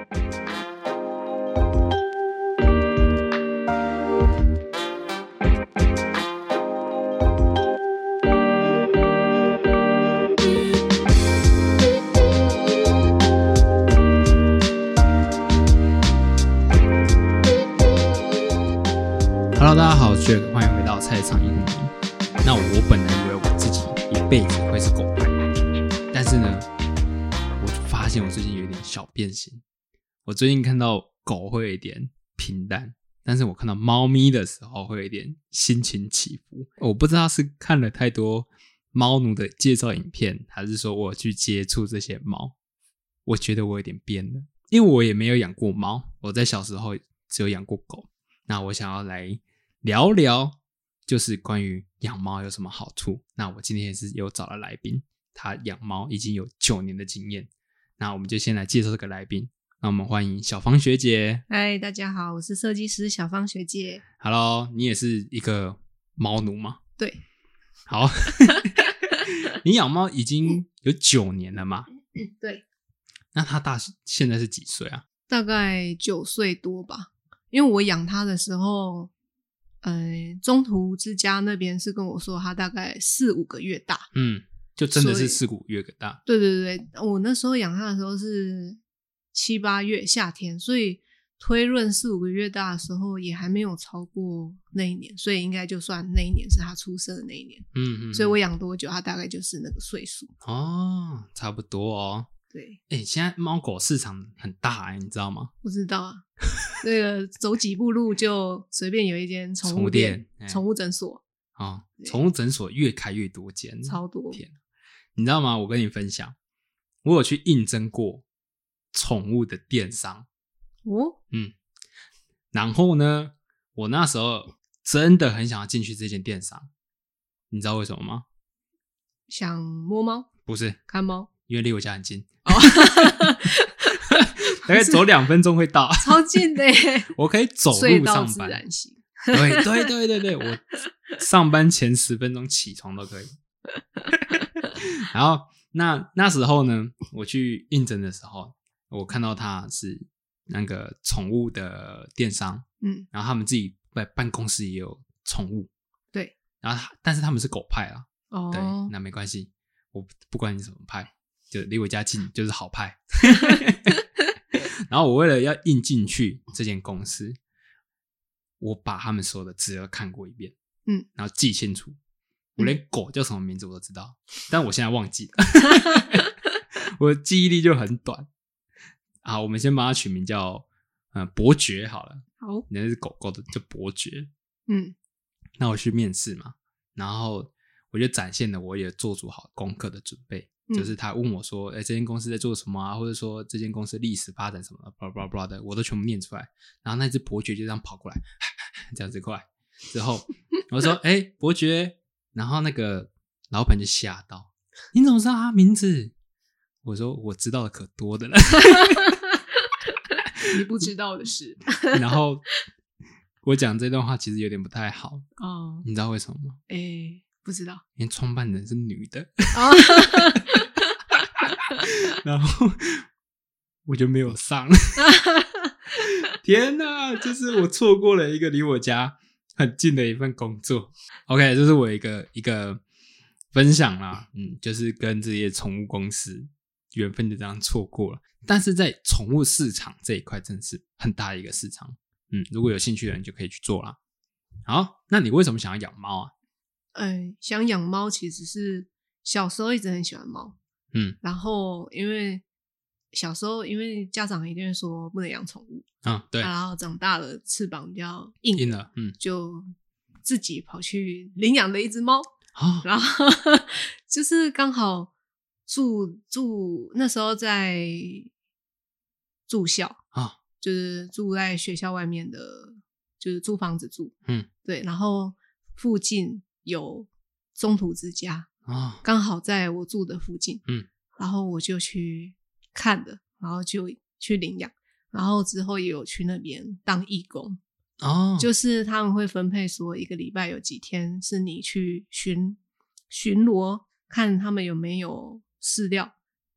you 最近看到狗会有一点平淡，但是我看到猫咪的时候会有一点心情起伏。我不知道是看了太多猫奴的介绍影片，还是说我去接触这些猫，我觉得我有点变了。因为我也没有养过猫，我在小时候只有养过狗。那我想要来聊聊，就是关于养猫有什么好处。那我今天也是有找了来宾，他养猫已经有九年的经验。那我们就先来介绍这个来宾。那我们欢迎小芳学姐。嗨，大家好，我是设计师小芳学姐。Hello，你也是一个猫奴吗？对，好 你养猫已经有九年了嘛？对，那它大现在是几岁啊？大概九岁多吧。因为我养它的时候，呃，中途之家那边是跟我说它大概四五个月大。嗯，就真的是四股月个大。对对对，我那时候养它的时候是七八月夏天，所以推论四五个月大的时候也还没有超过那一年，所以应该就算那一年是他出生的那一年。嗯嗯，所以我养多久，它大概就是那个岁数。哦，差不多哦。对，哎、现在猫狗市场很大哎、你知道吗？不知道啊，那个走几步路就随便有一间宠宠物物店哎宠物诊所哦，对宠物诊所越开越多间，超多。天，你知道吗？我跟你分享，我有去应征过宠物的电商，哦，嗯，然后呢，我那时候真的很想要进去这间电商，你知道为什么吗？想摸猫？不是，看猫，因为离我家很近，哦，大概走两分钟会到，超近的耶，我可以走路上班。然醒。对对对对对，我上班前十分钟起床都可以。然后那那时候呢，我去应征的时候，我看到他是那个宠物的电商，嗯，然后他们自己在办公室也有宠物，对，然后他但是他们是狗派啊，对，哦，那没关系，我不管你什么派，就离我家近就是好派。然后我为了要印进去这间公司，我把他们所有的资料看过一遍，嗯，然后记清楚，我连狗叫什么名字我都知道，但我现在忘记了，我的记忆力就很短。好，我们先把它取名叫呃伯爵好了，好，那是狗狗的叫伯爵。嗯。那我去面试嘛，然后我就展现了我也做足好功课的准备，嗯。就是他问我说，哎、这间公司在做什么啊，或者说这间公司历史发展什么的，巴拉巴拉巴拉的，我都全部念出来。然后那只伯爵就这样跑过来，这样子过来。之后，我说，哎、伯爵，然后那个老板就吓到，你怎么知道他名字？我说我知道的可多的了，你不知道的事然后我讲这段话其实有点不太好，哦，你知道为什么吗？哎，不知道因为创办人是女的。啊，然后我就没有上。天哪，就是我错过了一个离我家很近的一份工作。OK，这是我一个一个分享啦，嗯，就是跟这些宠物公司缘分就这样错过了。但是在宠物市场这一块，真是很大的一个市场。嗯，如果有兴趣的人就可以去做啦。好，那你为什么想要养猫啊？哎，想养猫其实是小时候一直很喜欢猫，嗯然后因为小时候因为家长一定会说不能养宠物，啊，对，然后长大了翅膀比较硬，硬了，嗯，就自己跑去领养了一只猫，啊，然后 就是刚好住住那时候在住校啊，就是住在学校外面的，就是租房子住，嗯，对，然后附近有中途之家，啊，刚好在我住的附近，嗯，然后我就去看的，然后就去领养，然后之后也有去那边当义工，哦，就是他们会分配说一个礼拜有几天是你去巡巡逻，看他们有没有饲料，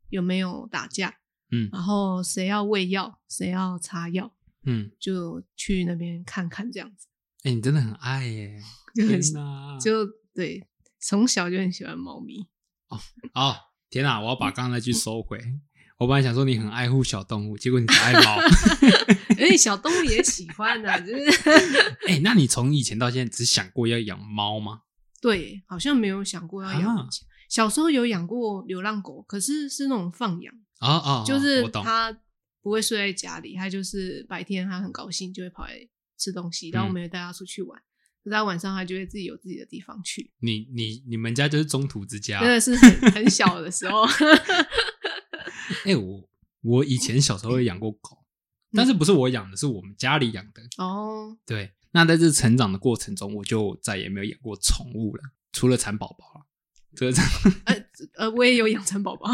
有没有打架，嗯然后谁要喂药，谁要擦药，嗯，就去那边看看这样子，哎、你真的很爱耶！就很天哪就对，从小就很喜欢猫咪。哦哦，天哪！我要把刚刚那句收回。我本来想说你很爱护小动物，结果你只爱猫。因为小动物也喜欢的、就是哎、那你从以前到现在只想过要养猫吗？对，好像没有想过要养啊。小时候有养过流浪狗，可是是那种放养，啊啊，就是。它不会睡在家里，它就是白天它很高兴就会跑来吃东西，然后嗯我们也带它出去玩。可是它晚上它就会自己有自己的地方去，你你你们家就是中途之家。真的是很很小的时候。哎、我我以前小时候也养过狗，但是不是我养的，是我们家里养的。哦，对，那在这成长的过程中，我就再也没有养过宠物了，除了蚕宝宝了。这个 呃呃，我也有养蚕宝宝，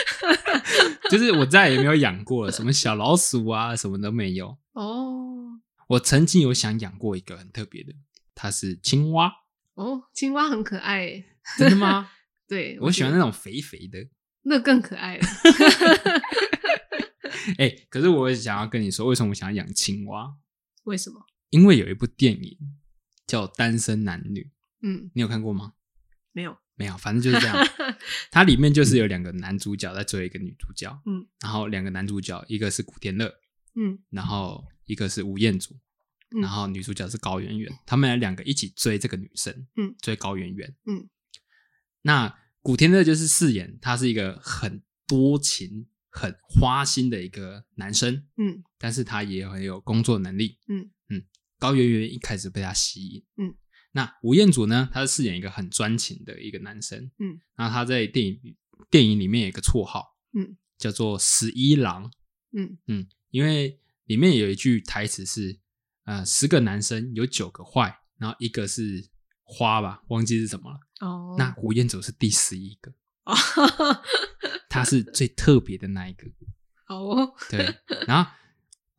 就是我再也没有养过了，什么小老鼠啊，什么都没有。哦我曾经有想养过一个很特别的，它是青蛙，哦，青蛙很可爱，真的吗？对我喜欢那种，种肥肥的。那更可爱了。哎、可是我想要跟你说，为什么我想要养青蛙？为什么？因为有一部电影叫《单身男女》，嗯，你有看过吗？没有，没有，反正就是这样。它里面就是有两个男主角在追一个女主角，嗯，然后两个男主角，一个是古天乐，嗯然后一个是吴彦祖，嗯然后女主角是高圆圆，他们两个一起追这个女生，嗯，追高圆圆，嗯。那古天乐就是饰演他是一个很多情、很花心的一个男生，嗯但是他也很有工作能力，嗯嗯。高圆圆一开始被他吸引，嗯。那吴彦祖呢，他是饰演一个很专情的一个男生，嗯。然后他在电影电影里面有一个绰号，嗯，叫做十一郎，嗯嗯，因为里面有一句台词是，呃，十个男生有九个坏，然后一个是花吧，忘记是什么了。哦，那吴彦祖是第十一个，哦，他是最特别的那一个。好哦，对，然后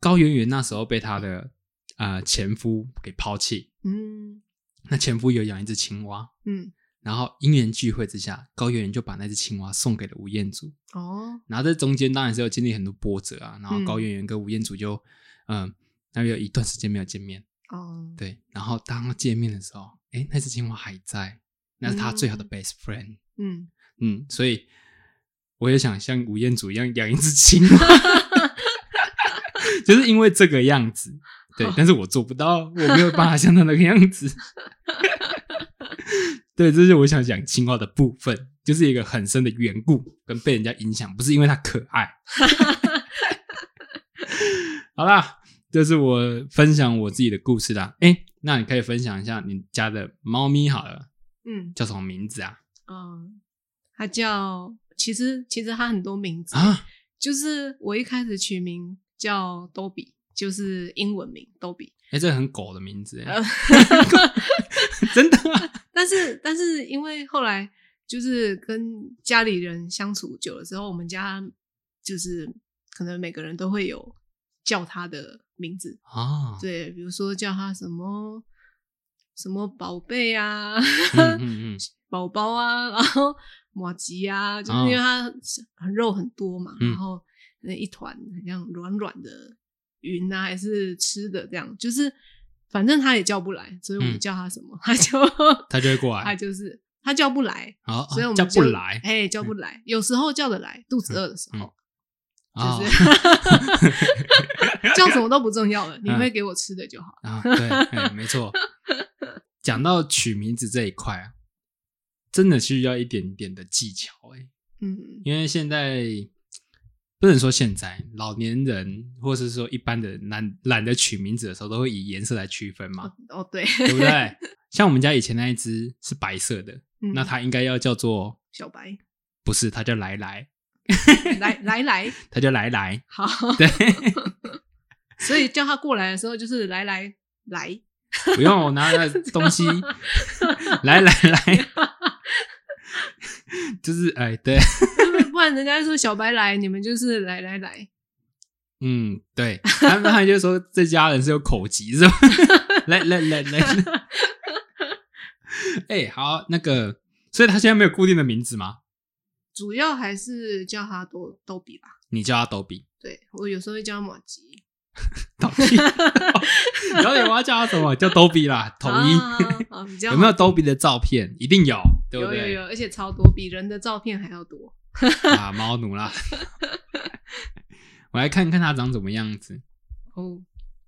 高圆圆那时候被他的呃前夫给抛弃，嗯那前夫有养一只青蛙，嗯，然后因缘聚会之下，高圆圆就把那只青蛙送给了吴彦祖。哦，然后在中间当然是有经历很多波折啊，然后嗯高圆圆跟吴彦祖就嗯，那有一段时间没有见面。哦，对，然后当见面的时候，诶，那只青蛙还在，那是他最好的嗯 best friend。嗯，嗯，所以我也想像吴彦祖一样养一只青蛙，就是因为这个样子。对，但是我做不到，我没有办法像他那个样子。对，这是我想讲青蛙的部分，就是一个很深的缘故跟被人家影响，不是因为它可爱。好啦，这是我分享我自己的故事啦。哎，那你可以分享一下你家的猫咪好了，嗯叫什么名字啊？嗯，它叫，其实其实它很多名字，啊，就是我一开始取名叫多比，就是英文名多比，哎，这很狗的名字，呃，真的啊？但是但是因为后来就是跟家里人相处久了之后，我们家就是可能每个人都会有叫他的名字，啊，对，比如说叫他什么什么宝贝啊，嗯嗯嗯，宝宝啊，然后马吉啊，就是因为他很肉很多嘛，然后那一团很像软软的云啊，还是吃的这样，就是反正他也叫不来，所以我们嗯。叫他什么，他就 他就会过来，他，就是他叫不来，好，所以我们叫不来哎，叫不来，有时候叫得来，肚子饿的时候，啊就是。叫什么都不重要了，你嗯。会给我吃的就好。啊，对，哎没错。讲到取名字这一块啊，真的需要一点点的技巧哎，嗯。因为现在不能说现在老年人，或是说一般的懒懒得取名字的时候，都会以颜色来区分嘛，哦对，对不对？像我们家以前那一只是白色的，嗯那它应该要叫做小白不是，它叫来来，来来来，它叫来来，好，对，所以叫它过来的时候就是来来来，不用我拿那东西，来来来，就是哎，对，不然人家说小白来，你们就是来来来，嗯，对，他们他就说这家人是有口疾是吧？来来来来，哎，好，那个，所以他现在没有固定的名字吗？主要还是叫他多逗比吧。你叫他逗比，对我有时候会叫他马吉，逗比。然后我要叫他什么？叫逗比啦，统一。啊有没有逗比的照片？一定有，对不对？有有有，而且超多，比人的照片还要多。啊，猫奴啦。我来看看它长怎么样子。哦，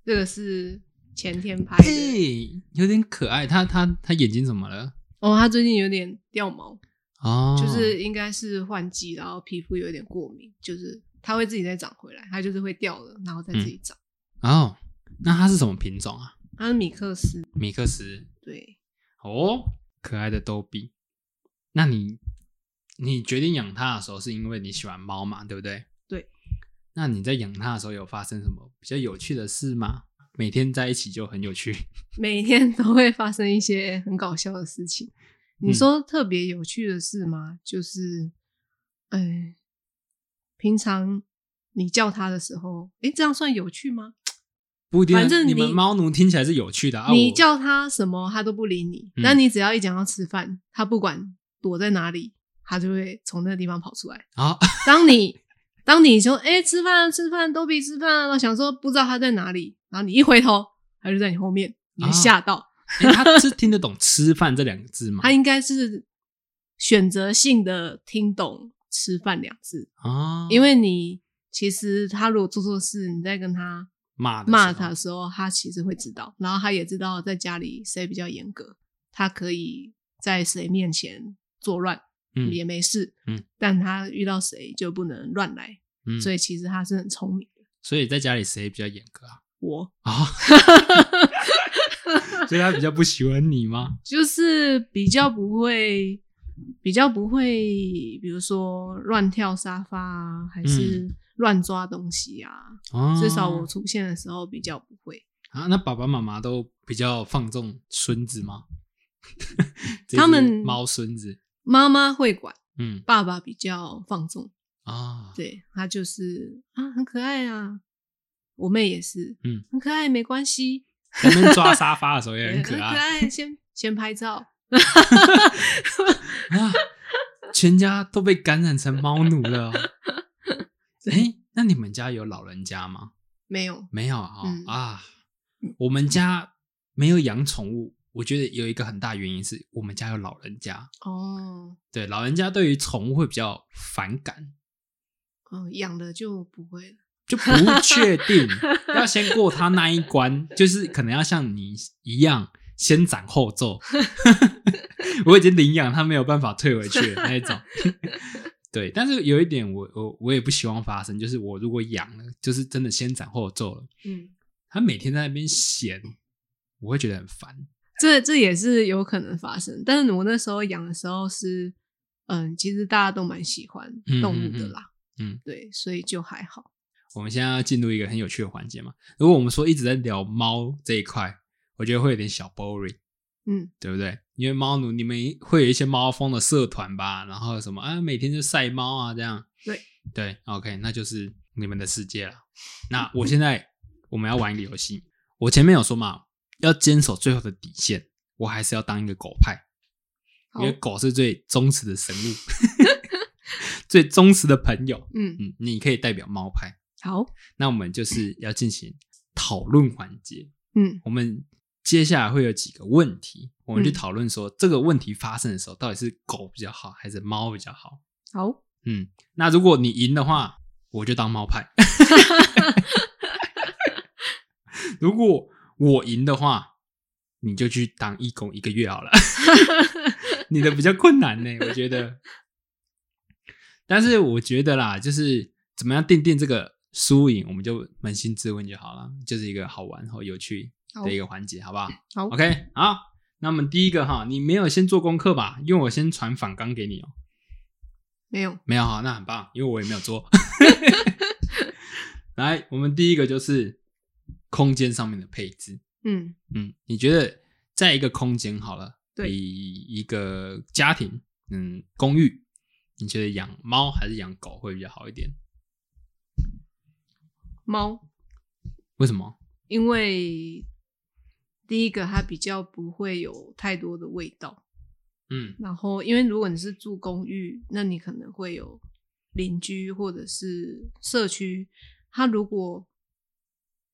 这个是前天拍哎、的。有点可爱。它它它眼睛怎么了？哦，它最近有点掉毛，哦，就是应该是换季，然后皮肤有点过敏，就是它会自己再长回来，它就是会掉了，然后再自己长。哦，那它是什么品种啊？它是米克斯，米克斯。对，哦，可爱的逗比。那你你决定养它的时候，是因为你喜欢猫嘛？对不对？对。那你在养它的时候，有发生什么比较有趣的事吗？每天在一起就很有趣。每天都会发生一些很搞笑的事情。你嗯说特别有趣的事吗？就是，哎，平常你叫它的时候，哎，这样算有趣吗？不一定啊，反正你你们猫奴听起来是有趣的啊。你叫它什么，它都不理你。嗯但你只要一讲要吃饭，它不管躲在哪里，它就会从那个地方跑出来。啊，当你当你说“哎、吃饭吃饭，都比吃饭啊”，想说不知道它在哪里，然后你一回头，它就在你后面，你会吓到。诶它是听得懂“吃饭”这两个字吗？他应该是选择性的听懂“吃饭”两字，啊，因为你其实他如果做错事，你在跟他骂骂他的时候，他其实会知道，然后他也知道在家里谁比较严格，他可以在谁面前作乱。嗯也没事，嗯，但他遇到谁就不能乱来，嗯，所以其实他是很聪明的。所以在家里谁比较严格啊？我啊，所以他比较不喜欢你吗？就是比较不会，比较不会，比如说乱跳沙发啊，还是乱抓东西啊。哦，至少我出现的时候比较不会。啊，那爸爸妈妈都比较放纵孙子吗？他们只猫孙子，妈妈会管，嗯爸爸比较放纵。啊，对他就是啊，很可爱啊。我妹也是，嗯，很可爱，没关系，在那边抓沙发的时候也很 可爱爱。先先拍照，啊，全家都被感染成猫奴了。哎，那你们家有老人家吗？没有，没有啊、嗯啊，我们家没有养宠物。我觉得有一个很大原因是我们家有老人家，哦，对老人家对于宠物会比较反感，嗯，养了就不会了。就不确定 要先过他那一关，就是可能要像你一样先斩后奏。我已经领养，他没有办法退回去的那一种。对，但是有一点我我我也不希望发生，就是我如果养了，就是真的先斩后奏了，嗯，他每天在那边闲，我会觉得很烦。这这也是有可能发生。但是我那时候养的时候是，嗯，其实大家都蛮喜欢动物的啦。嗯嗯嗯对，所以就还好。我们现在要进入一个很有趣的环节嘛。如果我们说一直在聊猫这一块，我觉得会有点小 boring。嗯，对不对？因为猫奴你们会有一些猫风的社团吧，然后什么啊，每天就晒猫啊，这样。对对，OK，那就是你们的世界了。那 我现在我们要玩一个游戏，我前面有说嘛，要坚守最后的底线，我还是要当一个狗派，因好为，狗是最忠实的生物，最忠实的朋友。嗯，嗯，你可以代表猫派。好，那我们就是要进行讨论环节。嗯我们接下来会有几个问题，我们去嗯讨论说、这个问题发生的时候，到底是狗比较好还是猫比较好？好，嗯，那如果你赢的话，我就当猫派 如果我赢的话，你就去当义工一个月好了。你的比较困难呢，我觉得。但是我觉得啦，就是怎么样定定这个输赢，我们就扪心自问就好了，就是一个好玩和有趣的一个环节，好不好好？OK，好，那我们第一个哈，你没有先做功课吧？因为我先传反纲给你哦、没有，没有哈，那很棒，因为我也没有做。来，我们第一个就是空间上面的配置。嗯，嗯，你觉得在一个空间好了，对以一个家庭，嗯，公寓，你觉得养猫还是养狗会比较好一点？猫，为什么？因为第一个它比较不会有太多的味道，嗯然后因为如果你是住公寓，那你可能会有邻居或者是社区，它如果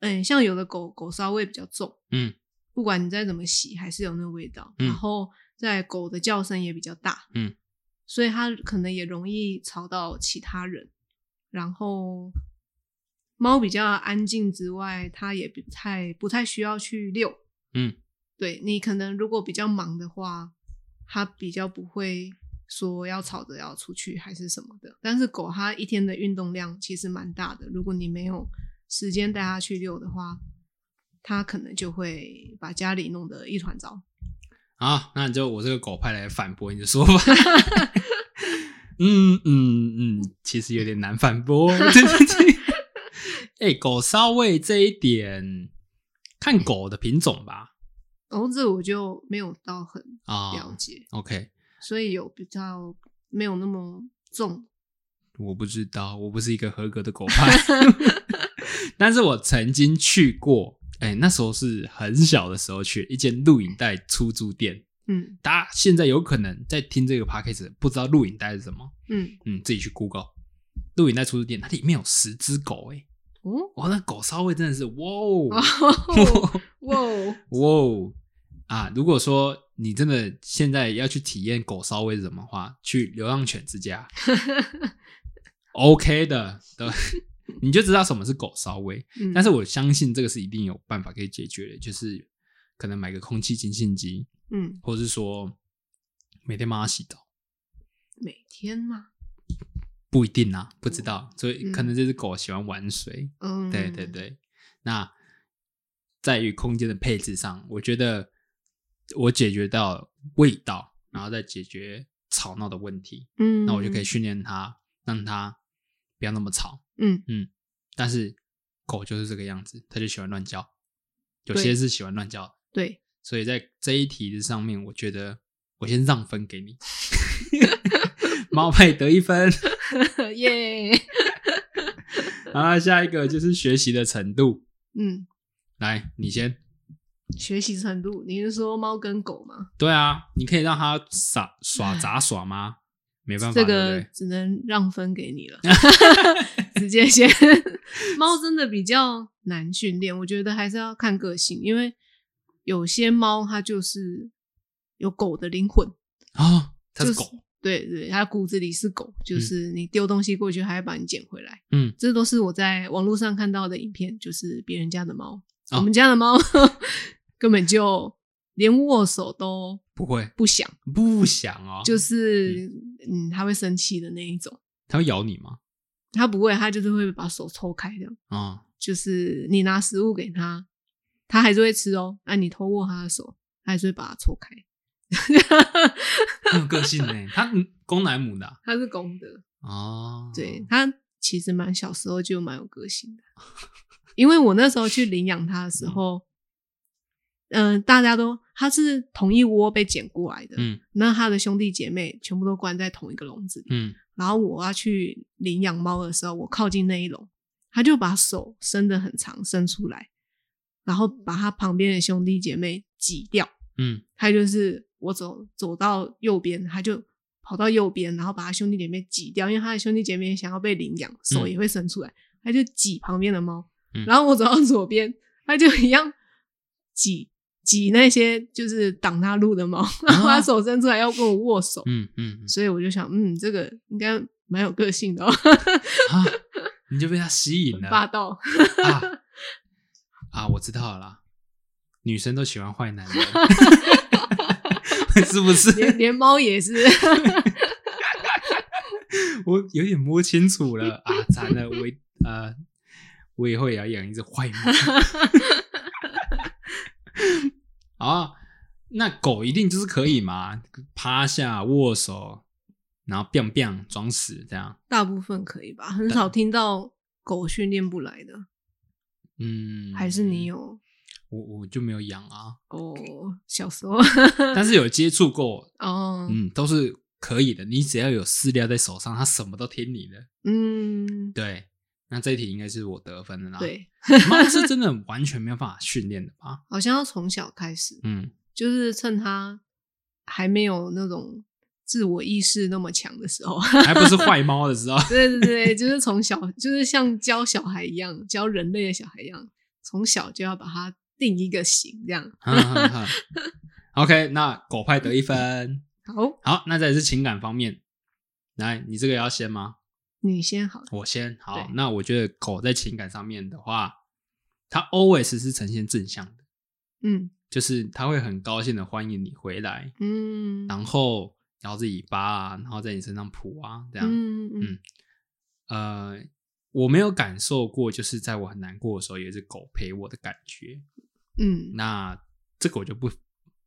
嗯，像有的狗狗骚味比较重，嗯不管你再怎么洗，还是有那个味道。嗯然后在狗的叫声也比较大，嗯，所以它可能也容易吵到其他人。然后猫比较安静之外，它也不太不太需要去遛。嗯对你可能如果比较忙的话，它比较不会说要吵着要出去还是什么的。但是狗它一天的运动量其实蛮大的，如果你没有时间带它去遛的话，它可能就会把家里弄得一团糟。好，那你就我这个狗派来反驳你的说法。嗯嗯嗯，其实有点难反驳。对对对，哎、狗骚味这一点，看狗的品种吧。然后这我就没有到很啊、了解，OK，所以有比较没有那么重。我不知道，我不是一个合格的狗派，但是我曾经去过。哎、那时候是很小的时候去一间录影带出租店。嗯。大家现在有可能在听这个 podcast，不知道录影带是什么，嗯。嗯，自己去 Google 录影带出租店，它里面有十只狗、欸，哦？哇，那狗骚味真的是哇哦。哦 哇哦。哇哦。啊！如果说你真的现在要去体验狗骚味是什么话，去流浪犬之家，OK 的，对，你就知道什么是狗骚味。嗯但是我相信这个是一定有办法可以解决的，就是可能买个空气清新机，嗯或者是说每天帮它洗澡。每天嘛，不一定啊，不知道，所以嗯可能这只狗喜欢玩水，嗯，对对对，那在于空间的配置上，我觉得我解决到味道，然后再解决吵闹的问题，嗯，那我就可以训练它，让它不要那么吵。嗯嗯但是狗就是这个样子，它就喜欢乱叫，有些是喜欢乱叫的，对，所以在这一题的上面，我觉得我先让分给你，猫派得一分。耶，然后下一个就是学习的程度，嗯，来，你先。学习程度，你是说猫跟狗吗？对啊，你可以让它耍耍杂耍吗？没办法，这？个只能让分给你了，直接先。猫真的比较难训练，我觉得还是要看个性，因为有些猫它就是有狗的灵魂，啊，它是就是狗，对对，它骨子里是狗，就是你丢东西过去，它会把你捡回来。嗯，这都是我在网络上看到的影片，就是别人家的猫，哦我们家的猫 根本就连握手都不会，不想，不想哦，就是嗯，它会生气的那一种。它会咬你吗？它不会，它就是会把手抽开这样。啊、就是你拿食物给它，它还是会吃哦。那、你偷握它的手，它还是会把它抽开。很 有个性呢。它嗯公男母的啊它是公的，哦，对，它其实蛮小时候就蛮有个性的。因为我那时候去领养它的时候，嗯、大家都他是同一窝被捡过来的，嗯那他的兄弟姐妹全部都关在同一个笼子里。嗯然后我要去领养猫的时候，我靠近那一笼，他就把手伸得很长，伸出来，然后把他旁边的兄弟姐妹挤掉。嗯他就是我走走到右边，他就跑到右边，然后把他兄弟姐妹挤掉，因为他的兄弟姐妹想要被领养，手也会伸出来，他就挤旁边的猫。嗯然后我走到左边，他就一样挤挤那些就是挡他路的猫，然后 他手伸出来要跟我握手。嗯嗯嗯所以我就想，嗯，这个应该蛮有个性的、哦，啊，你就被它吸引了 霸道。啊啊！我知道了啦，女生都喜欢坏男人，是不是？连连猫也是，我有点摸清楚了啊！惨了，我呃，我以后也要养一只坏猫。好啊，那狗一定就是可以嘛？趴下、握手，然后 biang biang 装死这样。大部分可以吧，很少听到狗训练不来的，嗯，还是你？有我我就没有养啊，哦，小时候 但是有接触过，哦，嗯，都是可以的。你只要有饲料在手上，它什么都听你的。嗯，对，那这一题应该是我得分的啦。，对，猫是真的完全没有办法训练的吧？好像要从小开始，嗯就是趁它还没有那种自我意识那么强的时候，还不是坏猫的时候。对对对，就是从小就是像教小孩一样，教人类的小孩一样，从小就要把它定一个型，这样。OK，那狗派得一分。好，好，那再来是情感方面，来，你这个要先吗？你先好了。我先。好，那我觉得狗在情感上面的话，它 always 是呈现正向的，嗯就是它会很高兴的欢迎你回来，嗯，然后摇着尾巴啊，然后在你身上扑啊，这样。嗯嗯嗯呃，我没有感受过，就是在我很难过的时候，有一只狗陪我的感觉。嗯那这个我就不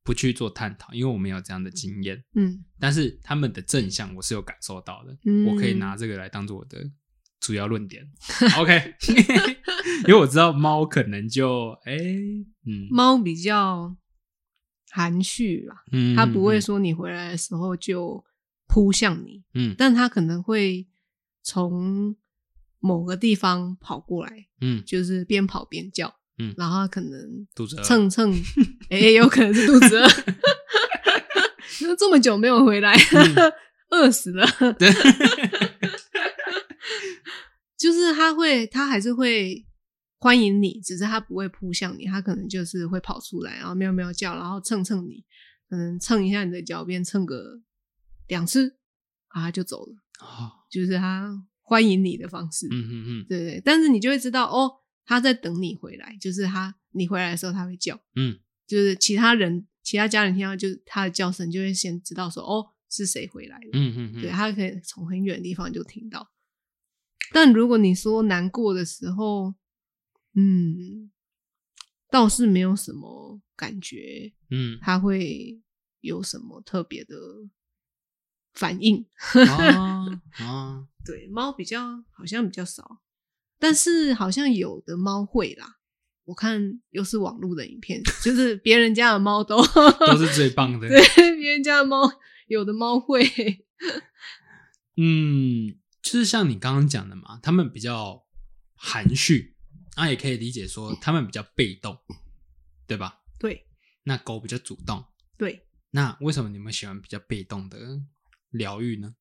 不去做探讨，因为我没有这样的经验。嗯。但是他们的正向我是有感受到的，嗯，我可以拿这个来当做我的主要论点。OK，因为我知道猫可能就哎、嗯。猫比较含蓄啦，嗯，它不会嗯。说你回来的时候就扑向你，嗯。但它可能会从某个地方跑过来，嗯。就是边跑边叫，嗯。然后它可能肚子蹭蹭，哎、有可能是肚子饿，那这么久没有回来，饿死了。对，就是他会，他还是会欢迎你，只是他不会扑向你，他可能就是会跑出来，然后喵喵叫，然后蹭蹭你，可能蹭一下你的脚边，蹭个两次，啊，它就走了，哦。就是他欢迎你的方式。嗯嗯嗯。对对，但是你就会知道哦，它在等你回来，就是他你回来的时候他会叫，嗯就是其他人其他家人听到就是他的叫声，就会先知道说哦是谁回来了。嗯嗯嗯，对，他可以从很远的地方就听到。但如果你说难过的时候，嗯，倒是没有什么感觉，嗯他会有什么特别的反应。啊啊，对，猫比较好像比较少，但是好像有的猫会啦。我看又是网络的影片，就是别人家的猫都都是最棒的。对，别人家的猫有的猫会，嗯，就是像你刚刚讲的嘛，他们比较含蓄，那也可以理解说他们比较被动，对吧？对那狗比较主动，对，那为什么你们喜欢比较被动的疗愈呢？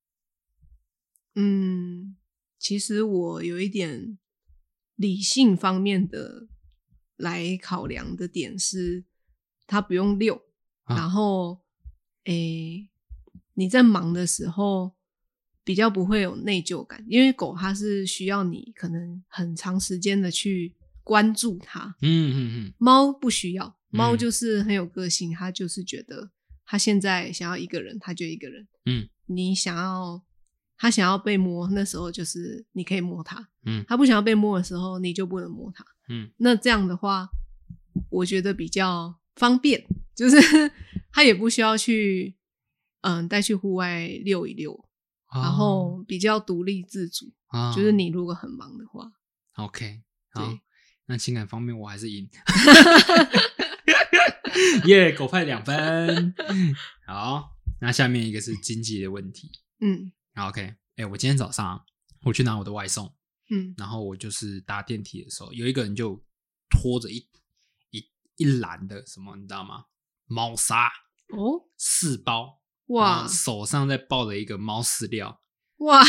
嗯，其实我有一点理性方面的来考量的点是，它不用遛，啊然后诶，你在忙的时候比较不会有内疚感，因为狗它是需要你可能很长时间的去关注它，嗯嗯嗯。猫不需要，猫嗯。就是很有个性，它就是觉得它现在想要一个人，它就一个人。嗯。你想要它想要被摸，那时候就是你可以摸他；嗯他不想要被摸的时候，你就不能摸他。嗯那这样的话，我觉得比较方便，就是 他也不需要去嗯带去户外遛一溜，嗯，然后比较独立自主。啊就是你如果很忙的话，OK，好，那情感方面我还是赢，耶，狗派两分。好，那下面一个是经济的问题。嗯好 OK，哎、我今天早上我去拿我的外送，嗯然后我就是搭电梯的时候，有一个人就拖着一一一篮的什么，你知道吗？猫砂哦四包，哇手上在抱着一个猫饲料。哇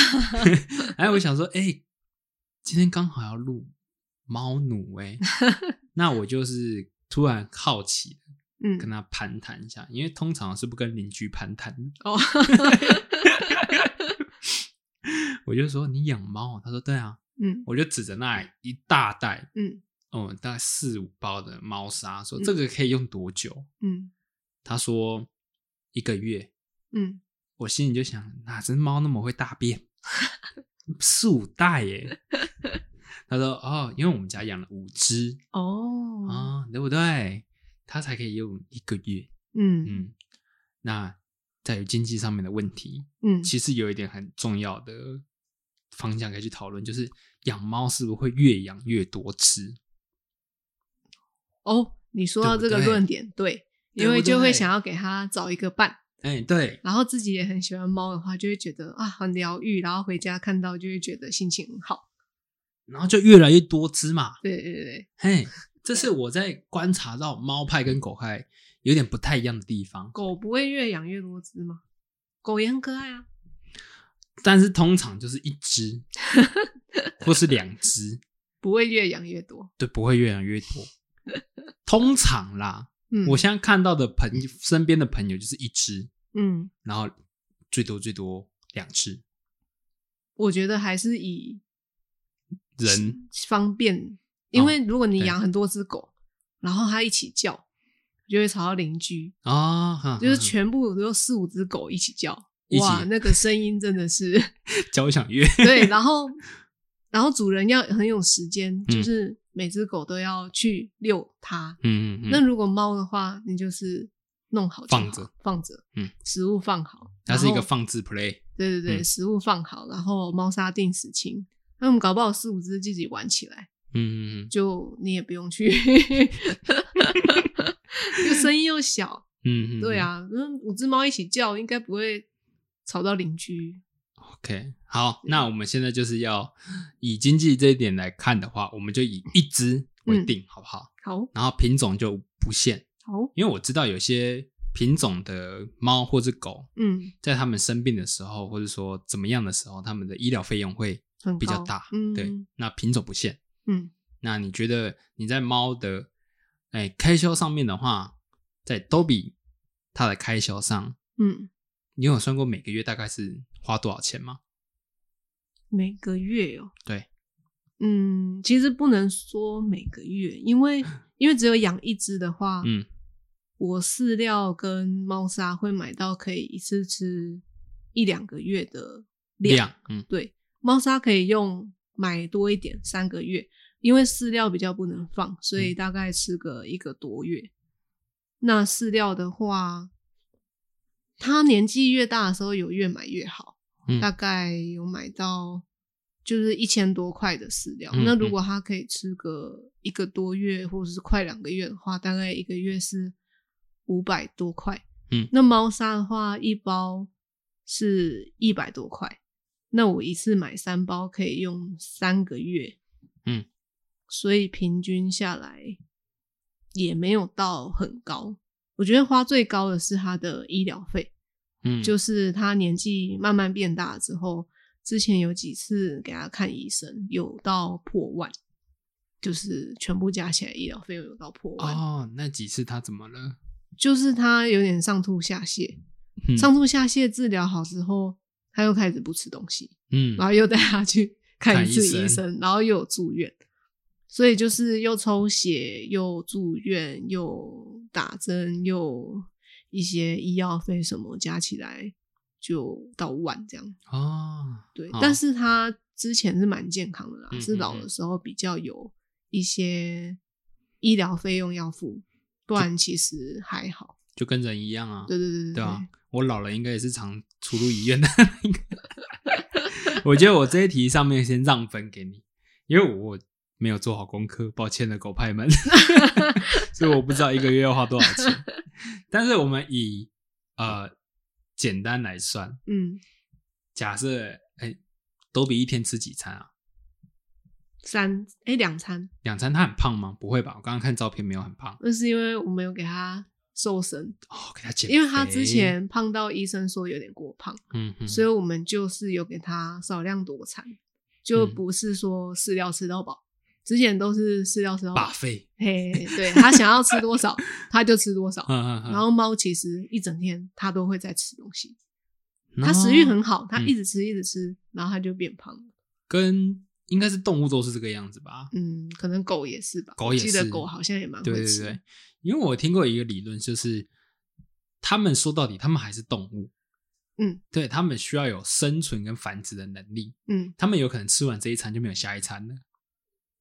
哎，我想说，哎、今天刚好要录猫奴哎、那我就是突然好奇嗯跟他攀谈一下，因为通常是不跟邻居攀谈的。哦 我就说你养猫？他说对啊。嗯我就指着那一大袋，嗯哦，大概四五包的猫砂，说嗯这个可以用多久？嗯他说一个月。嗯我心里就想，哪只猫那么会大便？四五袋耶！他说哦，因为我们家养了五只哦啊、对不对？它才可以用一个月。嗯嗯，那在于经济上面的问题，嗯其实有一点很重要的方向可以去讨论，就是养猫是不是会越养越多只？哦，你说到这个论点，对，因为就会想要给它找一个伴，哎，对，然后自己也很喜欢猫的话，就会觉得啊很疗愈，然后回家看到就会觉得心情很好。然后就越来越多只嘛。对对对，嘿，这是我在观察到猫派跟狗派有点不太一样的地方。狗不会越养越多只吗？狗也很可爱啊。但是通常就是一只 或是两只，不会越养越多。对，不会越养越多。通常啦，嗯，我现在看到的朋身边的朋友就是一只，嗯，然后最多最多两只我觉得还是以人。方便，因为如果你对养很多只狗，然后它一起叫，就会吵到邻居，啊，哈就是全部有四五只狗一起叫，起哇，那个声音真的是 交响乐。对。然后，然后主人要很有时间，嗯就是每只狗都要去遛它。嗯嗯嗯，那如果猫的话，你就是弄好好放着，放着，嗯，食物放好，它是一个放置 play。对对对，嗯食物放好，然后猫砂定时清。那我们搞不好四五只自己玩起来，嗯嗯嗯就你也不用去，就声音又小。嗯嗯，对啊，那，五只猫一起叫，应该不会吵到邻居。OK，好，那我们现在就是要以经济这一点来看的话，我们就以一只为定，好不好？好，然后品种就不限，好，因为我知道有些品种的猫或者狗，嗯，在它们生病的时候，或者说怎么样的时候，它们的医疗费用会比较大。嗯，对，那品种不限。嗯，那你觉得你在猫的哎开销上面的话，在 Dobby 它的开销上，嗯，你有算过每个月大概是花多少钱吗？每个月哦，对，嗯，其实不能说每个月，因为 因为只有养一只的话，嗯，我饲料跟猫砂会买到可以一次吃一两个月的量。量，嗯对，猫砂可以用买多一点，三个月，因为饲料比较不能放，所以嗯大概吃个一个多月。那饲料的话，它年纪越大的时候有越买越好，嗯大概有买到就是一千多块的饲料。嗯那如果它可以吃个一个多月或者是快两个月的话，大概一个月是五百多块。嗯那猫砂的话，一包是一百多块。那我一次买三包可以用三个月，嗯，所以平均下来也没有到很高。我觉得花最高的是他的医疗费，嗯，就是他年纪慢慢变大之后，之前有几次给他看医生，有到破万，就是全部加起来医疗费用有到破万，哦，那几次他怎么了？就是他有点上吐下泻，嗯 上吐下泻治疗好之后，他又开始不吃东西，嗯然后又带他去 看一次医生医生，然后又有住院，所以就是又抽血，又住院，又打针，又一些医药费什么加起来就到万这样。哦，对，哦但是他之前是蛮健康的啦，嗯是老的时候比较有一些医疗费用要付，不然其实还好。就跟人一样啊，对对对对对啊，我老了应该也是常出入医院的。我觉得我这一题上面先让分给你，因为我没有做好功课，抱歉了，狗派们，所以我不知道一个月要花多少钱。但是我们以呃简单来算，嗯，假设哎都比一天吃几餐啊？三哎两餐，两餐他很胖吗？不会吧？我刚刚看照片没有很胖那是因为我们有给他瘦身，哦，给他减，因为他之前胖到医生说有点过胖，嗯嗯，所以我们就是有给他少量多餐，就嗯不是说饲料吃到饱。之前都是饲料吃到饱，把费，嘿，对他想要吃多少 他就吃多少。嗯嗯嗯，然后猫其实一整天它都会在吃东西，它食欲很好，它嗯一直吃一直吃，然后它就变胖了。跟应该是动物都是这个样子吧？嗯，可能狗也是吧，狗也我记得是狗好像也蛮会吃。对对对，因为我听过一个理论，就是他们说到底，他们还是动物，嗯对他们需要有生存跟繁殖的能力，嗯他们有可能吃完这一餐就没有下一餐了，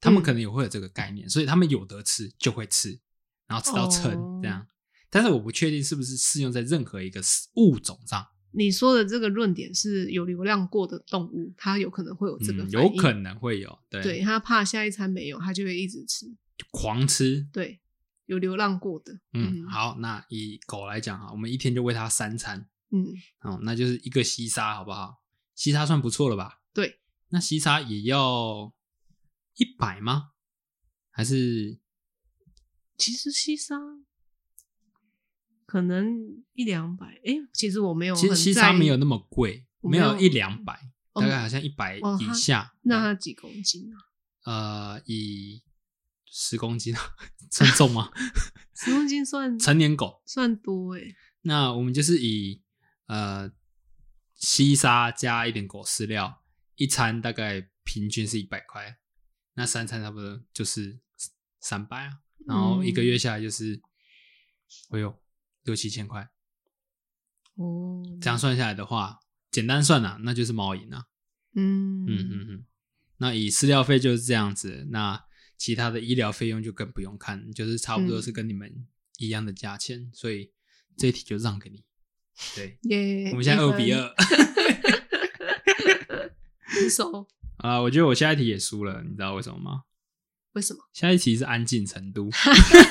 他们嗯可能也会有这个概念，所以他们有得吃就会吃，然后吃到撑、哦这样。但是我不确定是不是适用在任何一个物种上，你说的这个论点是有流浪过的动物，它有可能会有这个嗯，有可能会有，对，对，它怕下一餐没有，它就会一直吃。就狂吃。对，有流浪过的，嗯，好，那以狗来讲哈，我们一天就喂它三餐，嗯，哦，那就是一个西沙，好不好？西沙算不错了吧？对，那西沙也要一百吗？还是其实西沙可能一两百。哎，其实我没有其实西沙没有那么贵，我没有一两百，哦大概好像一百以下。那它几公斤啊？呃，以十公斤称重吗？十公斤算成年狗，算多哎。那我们就是以呃西沙加一点狗饲料，一餐大概平均是一百块，那三餐差不多就是三百啊，然后一个月下来就是，哎呦六七千块，哦，这样算下来的话，简单算啊，那就是猫赢啊，嗯。嗯嗯嗯，那以饲料费就是这样子，那其他的医疗费用就更不用看，就是差不多是跟你们一样的价钱，所以这一题就让给你。对，耶，我们现在二比，二。平手。啊，我觉得我下一题也输了，你知道为什么吗？为什么？下一题是安静程度，